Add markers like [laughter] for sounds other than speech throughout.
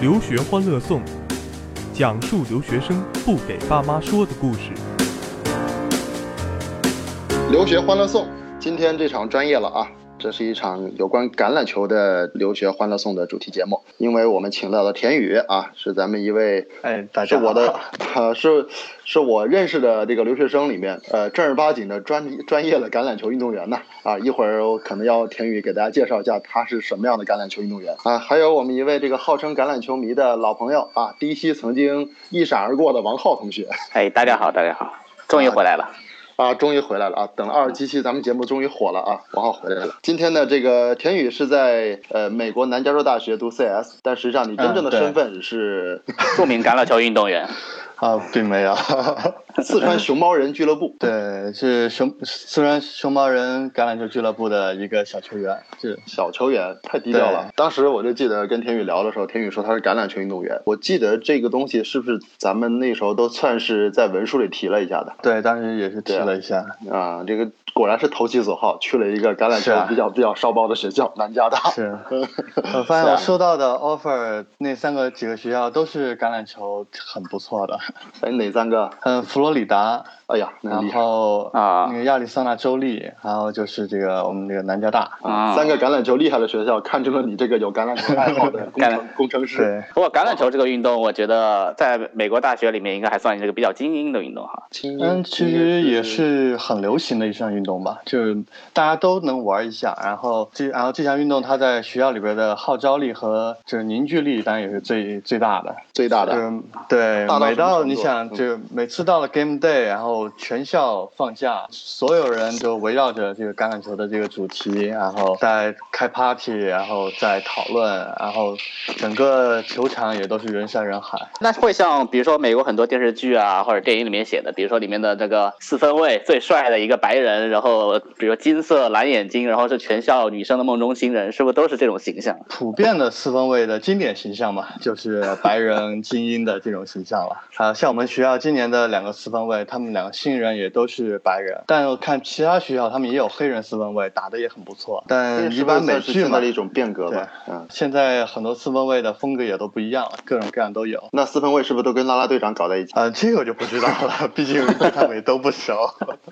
留学欢乐颂，讲述留学生不给爸妈说的故事。留学欢乐颂，今天这场专业了啊！这是一场有关橄榄球的留学欢乐颂的主题节目，因为我们请到了田宇啊，是咱们一位，哎，大家是我的，呃，[laughs] 是是我认识的这个留学生里面，呃，正儿八经的专专业的橄榄球运动员呢。啊，一会儿我可能要田宇给大家介绍一下他是什么样的橄榄球运动员啊。还有我们一位这个号称橄榄球迷的老朋友啊，第一期曾经一闪而过的王浩同学。哎，大家好，大家好，终于回来了。啊，终于回来了啊！等了二十七期，咱们节目终于火了啊！王浩回来了。今天呢这个田宇是在呃美国南加州大学读 CS，但实际上你真正的身份是著名橄榄球运动员。啊，并没有。[laughs] 四川熊猫人俱乐部，对，是熊四川熊猫人橄榄球俱乐部的一个小球员，是小球员，太低调了。当时我就记得跟田宇聊的时候，田宇说他是橄榄球运动员。我记得这个东西是不是咱们那时候都算是在文书里提了一下的？对，当时也是提了一下。啊，这个果然是投其所好，去了一个橄榄球比较比较烧包的学校，南加大。是，[laughs] 我发现我收到的 offer 那三个几个学校都是橄榄球很不错的。哎，哪三个？嗯，[laughs] 佛罗里达。哎呀，然后啊，那个亚利桑那州立，然后就是这个我们这个南加大啊，三个橄榄球厉害的学校，看中了你这个有橄榄球爱好的 [laughs] 工程工程师。不过橄榄球这个运动，我觉得在美国大学里面应该还算一个比较精英的运动哈。精英其实也是很流行的一项运动吧，就是大家都能玩一下。然后这然后这项运动它在学校里边的号召力和就是凝聚力，当然也是最最大的，最大的。对，每到你想就每次到了 Game Day，然后。全校放假，所有人都围绕着这个橄榄球的这个主题，然后在开 party，然后在讨论，然后整个球场也都是人山人海。那会像比如说美国很多电视剧啊或者电影里面写的，比如说里面的这个四分卫最帅的一个白人，然后比如金色蓝眼睛，然后是全校女生的梦中情人，是不是都是这种形象？普遍的四分卫的经典形象嘛，就是白人精英的这种形象了。啊，像我们学校今年的两个四分卫，他们两个新人也都是白人，但看其他学校，他们也有黑人四分卫，打的也很不错。但一般美剧嘛的一种变革吧。嗯，现在很多四分卫的风格也都不一样了，各种各样都有。那四分卫是不是都跟拉拉队长搞在一起？啊，这个我就不知道了，毕竟他们也都不熟。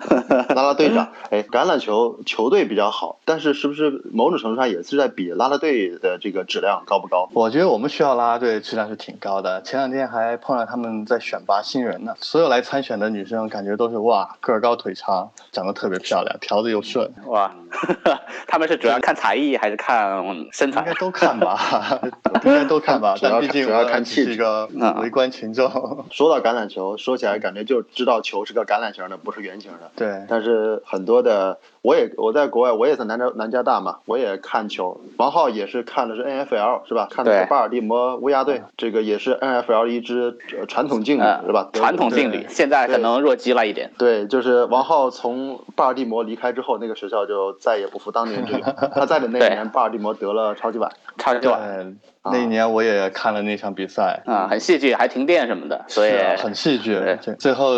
[laughs] 拉拉队长，哎，橄榄球球队比较好，但是是不是某种程度上也是在比拉拉队的这个质量高不高？我觉得我们学校拉拉队质量是挺高的。前两天还碰到他们在选拔新人呢，所有来参选的女生感觉都是哇。个儿高腿长，长得特别漂亮，条子又顺，哇！[laughs] 他们是主要看才艺还是看身材？应该都看吧，[laughs] 应该都看吧。但毕竟主要看气质。一个围观群众。说到橄榄球，说起来感觉就知道球是个橄榄形的，不是圆形的。对。但是很多的，我也我在国外，我也在南加南加大嘛，我也看球。王浩也是看的是 N F L 是吧？看的是巴尔的摩乌鸦队，这个也是 N F L 一支传统劲旅是吧？传统劲旅，现在可能弱鸡了一点。对，就是王浩从巴尔的摩离开之后，那个学校就再也不复当年之勇。他在的那年，巴尔的摩得了超级碗。超级碗，那一年我也看了那场比赛啊，很戏剧，还停电什么的，所以很戏剧。最后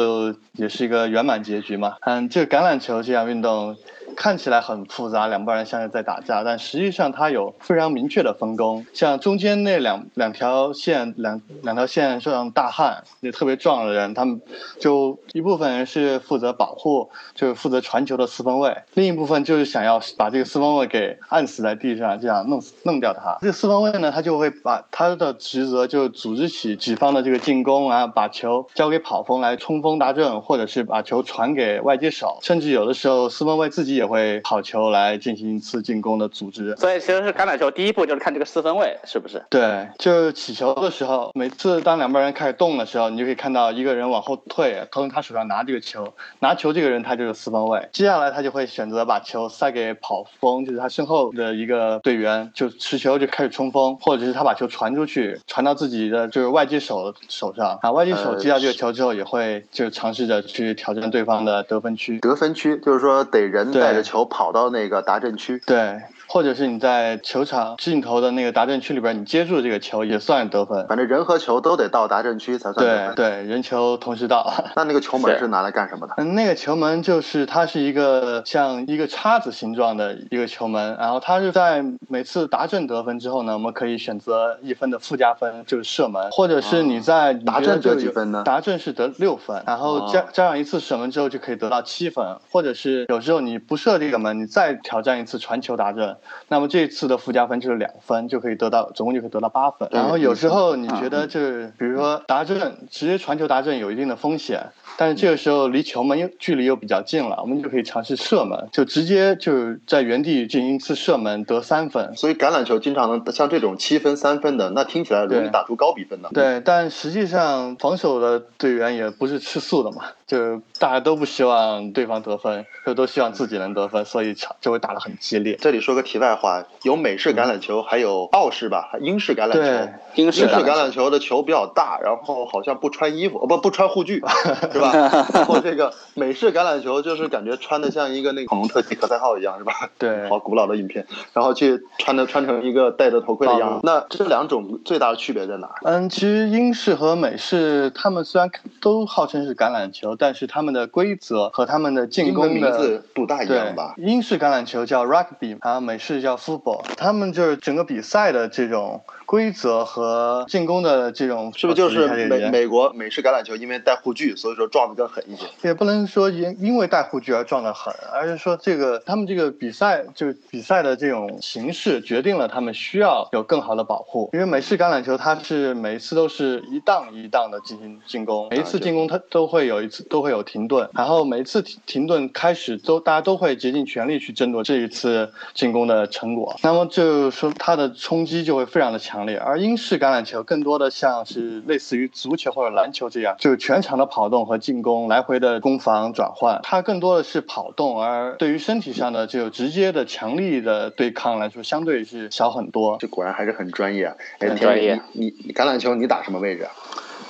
也是一个圆满结局嘛。嗯，这橄榄球这项运动。看起来很复杂，两帮人像是在打架，但实际上它有非常明确的分工。像中间那两两条线，两两条线上大汉，那特别壮的人，他们就一部分人是负责保护，就是负责传球的四分卫；另一部分就是想要把这个四分卫给按死在地上，这样弄弄掉他。这个四分卫呢，他就会把他的职责就组织起己方的这个进攻啊，把球交给跑锋来冲锋达阵，或者是把球传给外接手，甚至有的时候四分卫自己。也会跑球来进行一次进攻的组织，所以其实是橄榄球第一步就是看这个四分位是不是？对，就是起球的时候，每次当两边人开始动的时候，你就可以看到一个人往后退，从他手上拿这个球，拿球这个人他就是四分位，接下来他就会选择把球塞给跑锋，就是他身后的一个队员，就持球就开始冲锋，或者是他把球传出去，传到自己的就是外接手手上，啊，外接手接到这个球之后，也会就尝试着去挑战对方的得分区，得分区就是说得人。带着球跑到那个达阵区，对，或者是你在球场尽头的那个达阵区里边，你接住这个球也算得分。反正人和球都得到达阵区才算得分。对对，人球同时到。[laughs] 那那个球门是是拿来干什么的？嗯，那个球门就是它是一个像一个叉子形状的一个球门，然后它是在每次达阵得分之后呢，我们可以选择一分的附加分，就是射门，或者是你在你达阵得几分呢达阵是得六分，然后加哦加上一次射门之后就可以得到七分，或者是有时候你不射这个门，你再挑战一次传球达阵，那么这次的附加分就是两分，就可以得到总共就可以得到八分。然后有时候你啊觉得就是比如说达阵直接传球达阵有一定的风险，但是这个时候离球门又距离又比较近了，我们就可以尝试射门，就直接就是在原地进行一次射门得三分。所以橄榄球经常能像这种七分、三分的，那听起来容易打出高比分的。对，但实际上防守的队员也不是吃素的嘛，就大家都不希望对方得分，就都希望自己能得分，所以场就会打得很激烈。这里说个题外话，有美式橄榄球，还有澳式吧，还英式橄榄球。英式橄橄榄球的球比较大，然后好像不穿衣服，哦不不穿护具，[laughs] 是吧？然后这个美式橄榄球就是感觉穿的像一个那个恐龙特技可赛号一样，是吧？对好古老的影片，然后去穿的穿成一个戴着头盔的样子。那这两种最大的区别在哪？嗯，其实英式和美式，他们虽然都号称是橄榄球，但是他们的规则和他们的进攻的字不大一样吧？英式橄榄球叫 rugby，然后美是叫 football。他们就是整个比赛的这种规则和进攻的这种，是不是就是美美国美式橄榄球因为带护具，所以说撞得更狠一些？也不能说因因为带护具而撞得狠，而是说这个他们这个比赛就是比赛的这种形式决定了他们需要有更好的保护。因为美式橄榄球它是每一次都是一档一档的进行进攻，每一次进攻它都会有一次都会有停顿，然后每一次停停顿开始都大家都会竭尽全力去争夺这一次进攻的成果。那么就是说它的冲击就会非常的强烈，而英式橄榄球更多的像是类似于足球或者篮球这样，就是全场的跑动和进攻，来回的攻防转换，它更多的是跑动，而对于身体上的这种直接的强力的对抗来说，相对是小很多。这果然还是很专业啊！哎，很专业你你你橄榄球你打什么位置啊？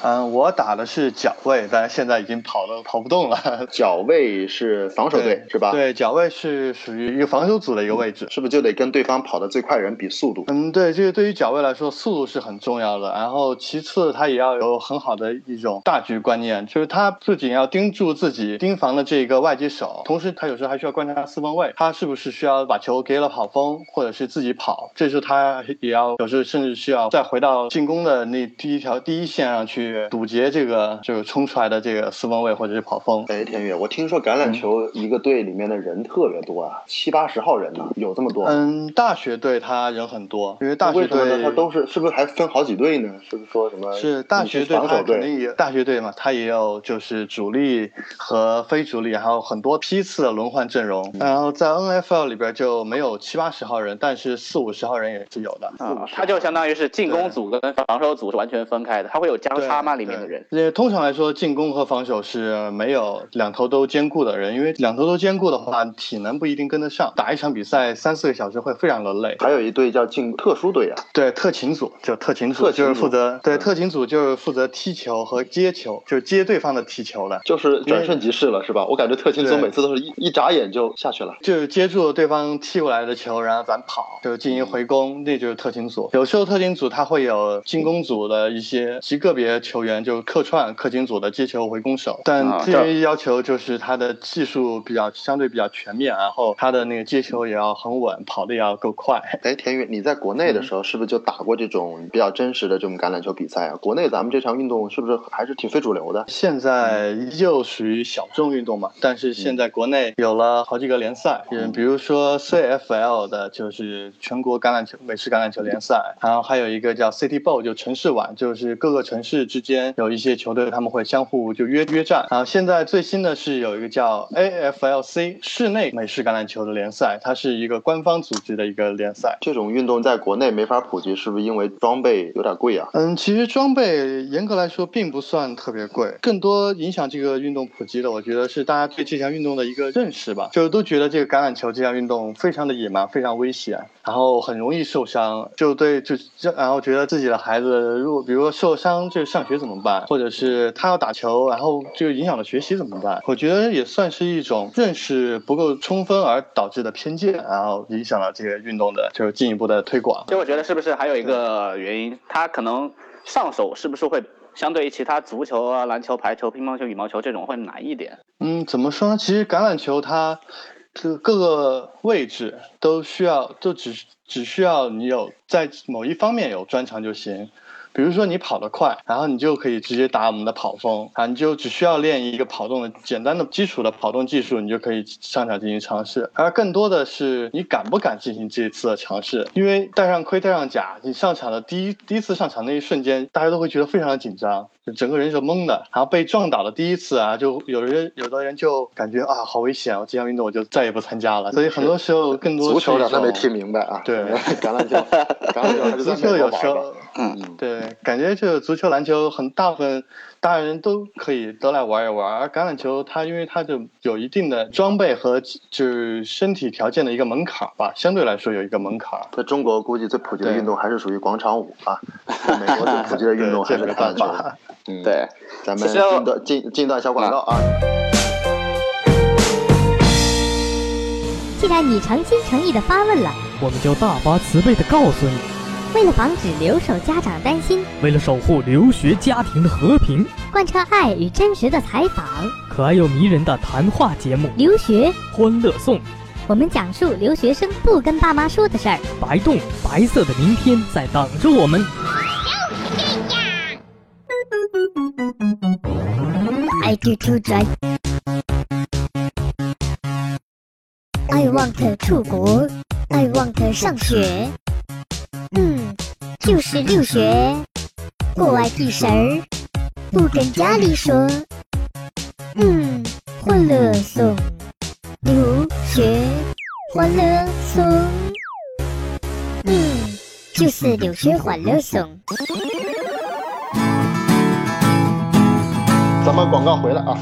嗯，我打的是脚位，但是现在已经跑的跑不动了。[laughs] 脚位是防守队是吧？，对，脚位是属于一个防守组的一个位置。是不是就得跟对方跑得最快人比速度？嗯，对，这个对于脚位来说，速度是很重要的。然后其次，他也要有很好的一种大局观念，就是他不仅要盯住自己盯防的这个外接手，同时他有时候还需要观察四分卫，他是不是需要把球给了跑锋，或者是自己跑。这时候他也要有时候甚至需要再回到进攻的那第一条第一线上去堵截这个就是冲出来的这个四分卫或者是跑锋。哎，天宇，我听说橄榄球一个队里面的人特别多啊，七八十号人呢，有这么多？嗯，大学队他人很多，因为大学？队他都是是不是还分好几队呢？是不是说什么？是大学队，他肯防守队？定也大学队嘛，他也有就是主力和非主力，还有很多批次的轮换阵容。然后在 NFL 里边就没有七八十号人，但是四五十号人也是有的。啊，他就相当于是进攻组跟防守组是完全分开的，他会有交叉吗？里面的人？对，呃通常来说，进攻和防守是没有两头都兼顾的人，因为两头都兼顾的话，体能不一定跟得上，打一场比赛三四个小时会非常的累。还有一队叫进特殊队啊，对，特勤组就特勤组特就是负责对嗯特勤组就是负责踢球和接球，就是接对方的踢球的。就是转瞬即逝了，是吧？我感觉特勤组每次都是一一眨眼就下去了。就是接住对方踢过来的球，然后咱跑，就是进行回攻，那就是特勤组。有时候特勤组他会有进攻组的一些极个别球员，就客串特勤组的接球回攻手，但啊这些要求就是他的技术比较相对比较全面，然后他的那个接球也要很稳，跑的也要够快。[laughs] 哎，田宇，你在国内的时候是不是就打过这种比较真实的这种橄榄球比赛啊？国内咱们这项运动是不是还是挺非主流的？现在依旧属于小众运动嘛，但是现在国内有了好几个联赛，嗯，比如说 CFL 的，就是全国橄榄球美式橄榄球联赛，然后还有一个叫 City Bowl，就城市碗，就是各个城市之间有一些球队他们会相互就约约战。然后现在最新的是有一个叫 AFLC 室内美式橄榄球的联赛，它是一个官方组织的一个联赛。这种运动在国内没法普及，是不是因为装备有点贵啊？嗯，其实装备严格来说并不算特别贵，更多影响这个运动普及的，我觉得是大家对这项运动的一个认识吧，就是都觉得这个橄榄球这项运动非常的野蛮，非常危险，然后很容易受伤，就对就就然后觉得自己的孩子如果比如说受伤，就上学怎么办？或者是他要打球，然后就影响了学习怎么办？我觉得也算是一种认识不够充分而导致的偏见，然后影响了这个运动的就是进一步的推广。其实我觉得是不是还有一个原因，他可能上手是不是会相对于其他足球啊、篮球、排球、乒乓球、羽毛球这种会难一点？嗯，怎么说呢？其实橄榄球它这各个位置都需要，就只只需要你有在某一方面有专长就行。比如说你跑得快，然后你就可以直接打我们的跑风啊，你就只需要练一个跑动的简单的基础的跑动技术，你就可以上场进行尝试。而更多的是你敢不敢进行这一次的尝试，因为戴上盔戴上甲，你上场的第一第一次上场那一瞬间，大家都会觉得非常的紧张，整个人是懵的。然后被撞倒的第一次啊，就有人有的人就感觉啊好危险，我这项运动我就再也不参加了。所以很多时候更多足球的他没听明白啊，对橄榄球，橄榄球 [laughs] 足球有时候。嗯，对，感觉就是足球、篮球，很大部分大人都可以都来玩一玩。而橄榄球，它因为它就有一定的装备和就是身体条件的一个门槛吧，相对来说有一个门槛。在中国，估计最普及的运动还是属于广场舞啊。在美国最普及的运动 [laughs] 还是橄榄球。嗯，对，咱们进段进进段小广告啊。既然你诚心诚意的发问了，我们就大发慈悲的告诉你，为了防止留守家长担心，为了守护留学家庭的和平，贯彻爱与真实的采访，可爱又迷人的谈话节目《留学，欢乐颂》，我们讲述留学生不跟爸妈说的事儿。白洞白色的明天在等着我们。I do to drive. I want 出国。I want 上学。嗯，就是留学，国外的事儿，不跟家里说。嗯，欢乐颂，留学，欢乐颂。嗯，就是留学欢乐颂。咱们广告回来啊。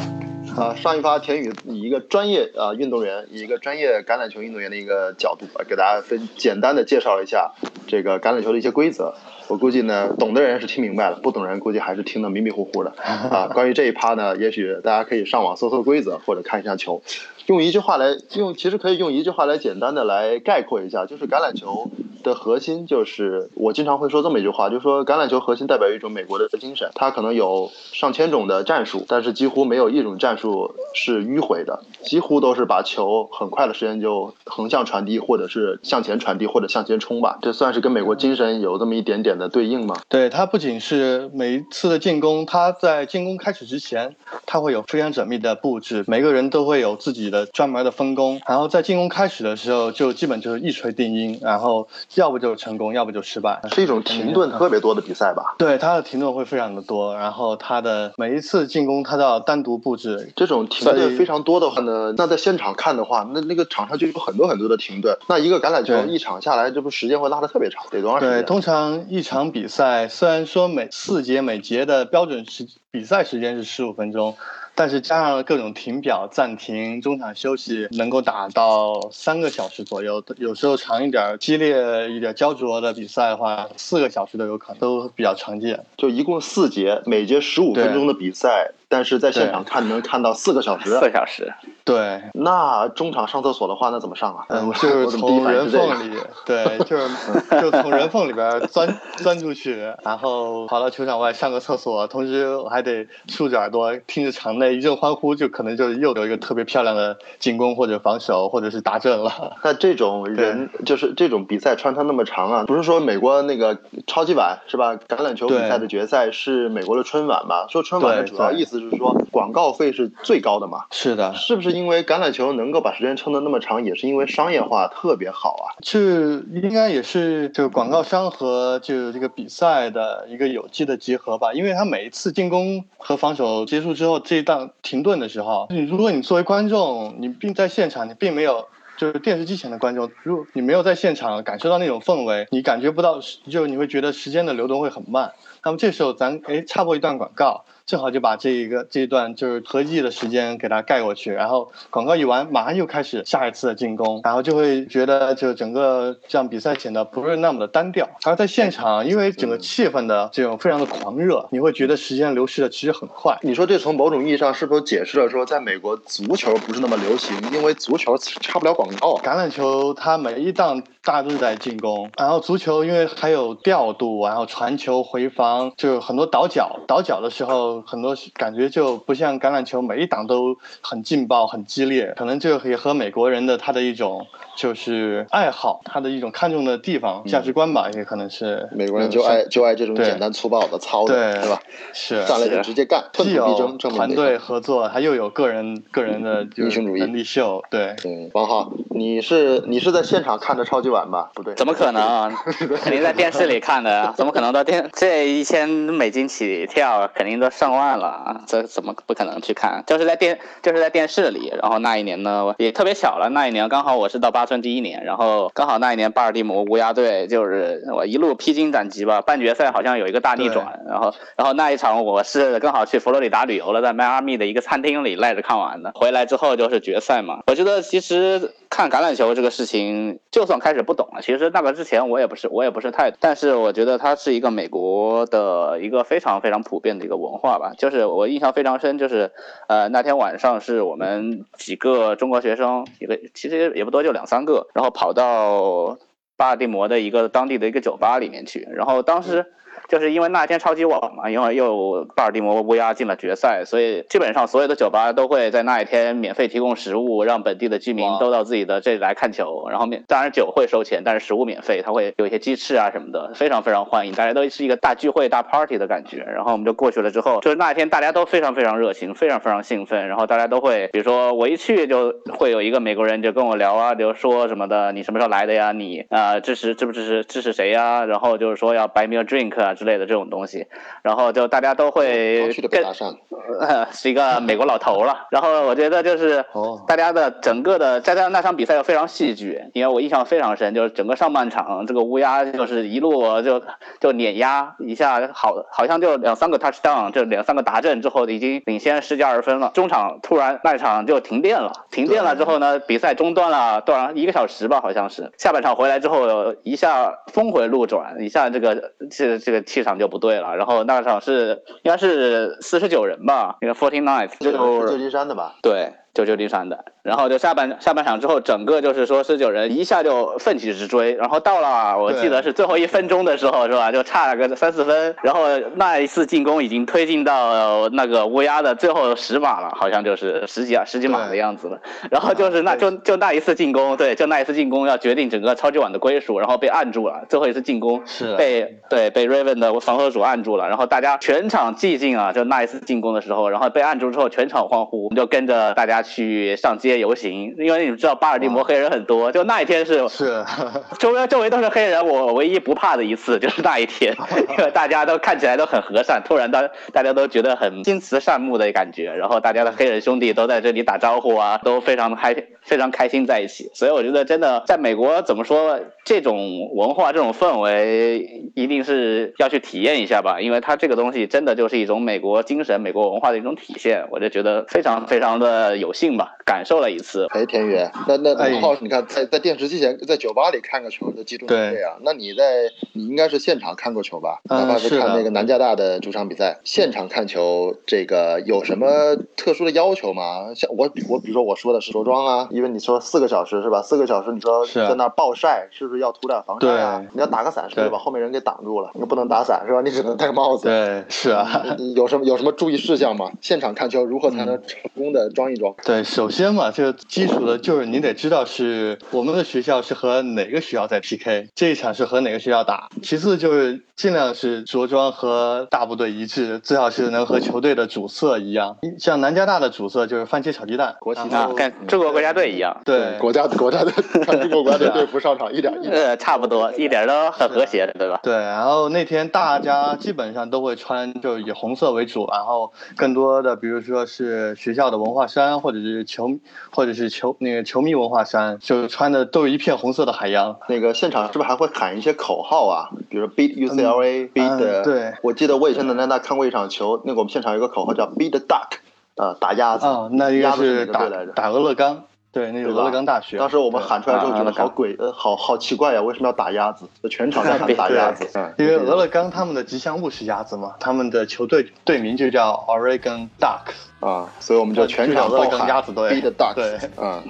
啊，上一发田宇以一个专业啊运动员，以一个专业橄榄球运动员的一个角度啊，给大家分简单的介绍一下这个橄榄球的一些规则。我估计呢，懂的人是听明白了，不懂人估计还是听得迷迷糊糊的啊。[laughs] 关于这一趴呢，也许大家可以上网搜搜规则，或者看一下球。用一句话来用，其实可以用一句话来简单的来概括一下，就是橄榄球的核心就是我经常会说这么一句话，就是说橄榄球核心代表一种美国的精神，它可能有上千种的战术，但是几乎没有一种战术是迂回的，几乎都是把球很快的时间就横向传递，或者是向前传递，或者向前冲吧。这算是跟美国精神有这么一点点的对应吗？对它不仅是每一次的进攻，它在进攻开始之前，它会有非常缜密的布置，每个人都会有自己的专门的分工，然后在进攻开始的时候，就基本就是一锤定音，然后要不就成功，要不就失败。是一种停顿特别多的比赛吧？对他的停顿会非常的多，然后他的每一次进攻他都要单独布置。这种停顿非常多的话呢，那在现场看的话，那那个场上就有很多很多的停顿。那一个橄榄球一场下来，这不时间会拉的特别长，得多长时间对，通常一场比赛虽然说每四节每节的标准时比赛时间是十五分钟，但是加上了各种停表、暂停、中场休息，能够打到三个小时左右。有时候长一点、激烈一点、焦灼的比赛的话，四个小时都有可能，都比较常见。就一共四节，每节十五分钟的比赛，但是在现场看能看到四个小时四。个小时，对，那中场上厕所的话，那怎么上啊？嗯，就是从人缝里，[laughs] 对，就是 [laughs] 就从人缝里边钻钻出去，然后跑到球场外上个厕所，同时我还得竖着耳朵听着场内一阵欢呼，就可能就又有一个特别漂亮的进攻或者防守或者是达阵了。[laughs] 那这种人就是这种比赛穿插那么长啊，不是说美国那个超级碗是吧？橄榄球比赛的决赛是美国的春晚嘛？说春晚的主要意思是说广告费是最高的嘛？是的，是不是因为橄榄球能够把时间撑得那么长，也是因为商业化特别好啊？这应该也是就广告商和就这个比赛的一个有机的结合吧，因为他每一次进攻和防守结束之后，这一档停顿的时候，你如果你作为观众，你并在现场，你并没有。就是电视机前的观众，如果你没有在现场感受到那种氛围，你感觉不到，就你会觉得时间的流动会很慢。那么这时候咱哎插播一段广告。正好就把这一个这一段就是合计的时间给它盖过去，然后广告一完，马上又开始下一次的进攻，然后就会觉得就整个这样比赛显得不是那么的单调。而在现场，因为整个气氛的这种非常的狂热，你会觉得时间流逝的其实很快。你说这从某种意义上是不是解释了说，在美国足球不是那么流行，因为足球插不了广告，橄榄球它每一档大家都在进攻，然后足球因为还有调度，然后传球回防，就是很多倒脚，倒脚的时候。很多感觉就不像橄榄球，每一档都很劲爆、很激烈。可能就也和美国人的他的一种就是爱好，他的一种看重的地方、价值观吧，也可能是美国人就爱就爱这种简单粗暴的操的，是吧？是上来就直接干，既有团队合作，还又有个人个人的英雄主义能力秀。对对，王浩，你是你是在现场看的超级碗吧？不对，怎么可能？[laughs] 肯定在电视里看的，怎么可能到电？这一千美金起跳，肯定都上。上万了啊！这怎么不可能去看？就是在电，就是在电视里。然后那一年呢，也特别巧了。那一年刚好我是到八村第一年，然后刚好那一年巴尔的摩乌鸦队就是我一路披荆斩棘吧，半决赛好像有一个大逆转。然后，然后那一场我是刚好去佛罗里达旅游了，在迈阿密的一个餐厅里赖着看完的。回来之后就是决赛嘛。我觉得其实看橄榄球这个事情，就算开始不懂了，其实那个之前我也不是，我也不是太。但是我觉得它是一个美国的一个非常非常普遍的一个文化。吧，就是我印象非常深，就是呃那天晚上是我们几个中国学生，一个其实也不多，就两三个，然后跑到巴尔的摩的一个当地的一个酒吧里面去，然后当时。就是因为那天超级网嘛，因为又巴尔的摩乌鸦进了决赛，所以基本上所有的酒吧都会在那一天免费提供食物，让本地的居民都到自己的这里来看球。然后免当然酒会收钱，但是食物免费，他会有一些鸡翅啊什么的，非常非常欢迎，大家都是一个大聚会、大 party 的感觉。然后我们就过去了之后，就是那一天大家都非常非常热情，非常非常兴奋。然后大家都会，比如说我一去就会有一个美国人就跟我聊啊，就说什么的，你什么时候来的呀？你啊支持支不支持支持谁呀？然后就是说要 buy me a drink 啊。之类的这种东西，然后就大家都会跟 [laughs] 是一个美国老头了。然后我觉得就是大家的整个的在那那场比赛又非常戏剧，因为我印象非常深，就是整个上半场这个乌鸦就是一路就就碾压一下，好好像就两三个 touchdown，就两三个达阵之后已经领先十几二十分了。中场突然那场就停电了，停电了之后呢，比赛中断了多少一个小时吧，好像是。下半场回来之后一下峰回路转，一下这个这这个。气场就不对了，然后那场是应该是四十九人吧，那个 Forty Nine，就是旧金山的吧？对。就旧金山的，然后就下半下半场之后，整个就是说十九人一下就奋起直追，然后到了我记得是最后一分钟的时候，是吧？就差了个三四分，然后那一次进攻已经推进到那个乌鸦的最后十码了，好像就是十几十几码的样子了。然后就是那就就那一次进攻，对，就那一次进攻要决定整个超级碗的归属，然后被按住了。最后一次进攻是被对被 Raven 的防守组按住了，然后大家全场寂静啊，就那一次进攻的时候，然后被按住之后全场欢呼，我们就跟着大家。去上街游行，因为你们知道巴尔的摩黑人很多，就那一天是是 [laughs] 周围周围都是黑人，我唯一不怕的一次 [laughs] 就是那一天，[laughs] 因为大家都看起来都很和善，突然大大家都觉得很心慈善目的感觉，然后大家的黑人兄弟都在这里打招呼啊，都非常的开非常开心在一起，所以我觉得真的在美国怎么说这种文化这种氛围一定是要去体验一下吧，因为它这个东西真的就是一种美国精神、美国文化的一种体现，我就觉得非常非常的有。幸吧，感受了一次。哎，田宇，那那王浩，你看在在电视机前，在酒吧里看个球的集中这样，那你在你应该是现场看过球吧？哪怕是看那个南加大的主场比赛，现场看球这个有什么特殊的要求吗？像我我比如说我说的是着装啊，因为你说四个小时是吧？四个小时你说在那暴晒，是不是要涂点防晒啊？你要打个伞是不是把后面人给挡住了？你不能打伞是吧？你只能戴个帽子。对，是啊。有什么有什么注意事项吗？现场看球如何才能成功的装一装？对，首先嘛，这个基础的就是你得知道是我们的学校是和哪个学校在 PK，这一场是和哪个学校打。其次就是尽量是着装和大部队一致，最好是能和球队的主色一样。像南加大的主色就是番茄炒鸡蛋，国旗啊，跟中国国家队一样。对，国家国家队，[laughs] 中国国家队队服上场一点一呃差不多，一点都很和谐，对吧？对，然后那天大家基本上都会穿，就是以红色为主，然后更多的比如说是学校的文化衫，或者是球，或者是球那个球迷文化衫，就穿的都是一片红色的海洋。那个现场是不是还会喊一些口号啊？比如说 Beat UCLA，Beat、嗯对我记得我以前在南大看过一场球，那个我们现场有个口号叫 Beat the Duck，呃，打鸭子。啊、那应该是是打？打俄勒冈，对，那个俄勒冈大学。当时我们喊出来之后觉得啊好鬼，呃，好好奇怪呀，为什么要打鸭子？全场在喊 [laughs] 打鸭子。嗯因为俄勒冈他们的吉祥物是鸭子嘛，他们的球队队名就叫 Oregon Ducks。啊，所以我们就全场勒冈鸭子队 Beat the Ducks。[laughs] 对嗯，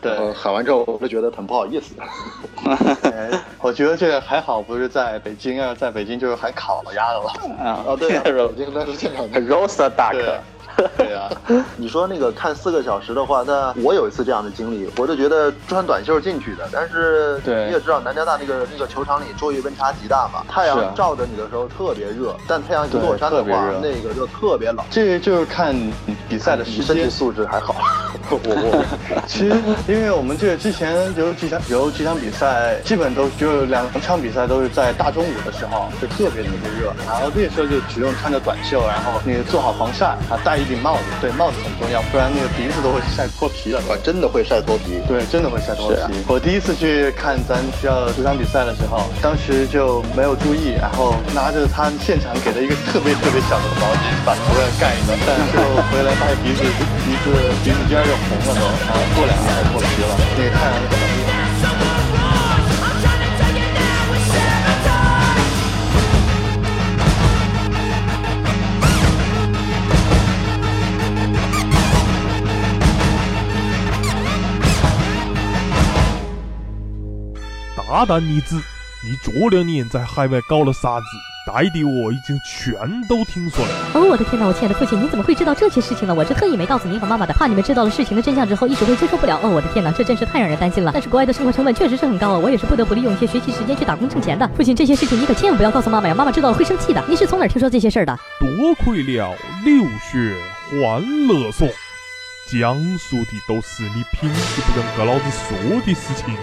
对喊完之后我就觉得很不好意思。[laughs] 哎我觉得这个还好，不是在北京啊，在北京就是还烤鸭的了。啊哦，对北京当时现场的 roast duck，对对啊，你说那个看四个小时的话，那我有一次这样的经历，我就觉得穿短袖进去的，但是你也知道南加大那个那个球场里昼夜温差极大嘛，太阳照着你的时候特别热，但太阳一落山的话那个就特别冷。这个就是看比赛的时间身体。素质还好，[laughs] 我我其实，因为我们这个之前有几场有几场比赛，基本都就两场比赛都是在大中午的时候，就特别特别热。然后那时候就只用穿着短袖，然后那个做好防晒，啊，戴一顶帽子，对，帽子很重要，不然那个鼻子都会晒脱皮了。我真的会晒脱皮。对，真的会晒脱皮。啊我第一次去看咱学校主场比赛的时候，当时就没有注意，然后拿着他现场给的一个特别特别小的毛巾把头上盖着，但是回来发现鼻子鼻子鼻子尖儿就红了都，然后过两天才脱皮了。那个太阳大胆女子，你这两年在海外搞了啥子？带的我已经全都听说了。哦，我的天哪，我亲爱的父亲，你怎么会知道这些事情呢？我是特意没告诉您和妈妈的，怕你们知道了事情的真相之后一时会接受不了。哦，我的天哪，这真是太让人担心了。但是国外的生活成本确实是很高啊，我也是不得不利用一些学习时间去打工挣钱的。父亲，这些事情你可千万不要告诉妈妈呀，妈妈知道了会生气的。你是从哪儿听说这些事儿的？多亏了留学欢乐颂，讲述的都是你平时不跟个老子说的事情。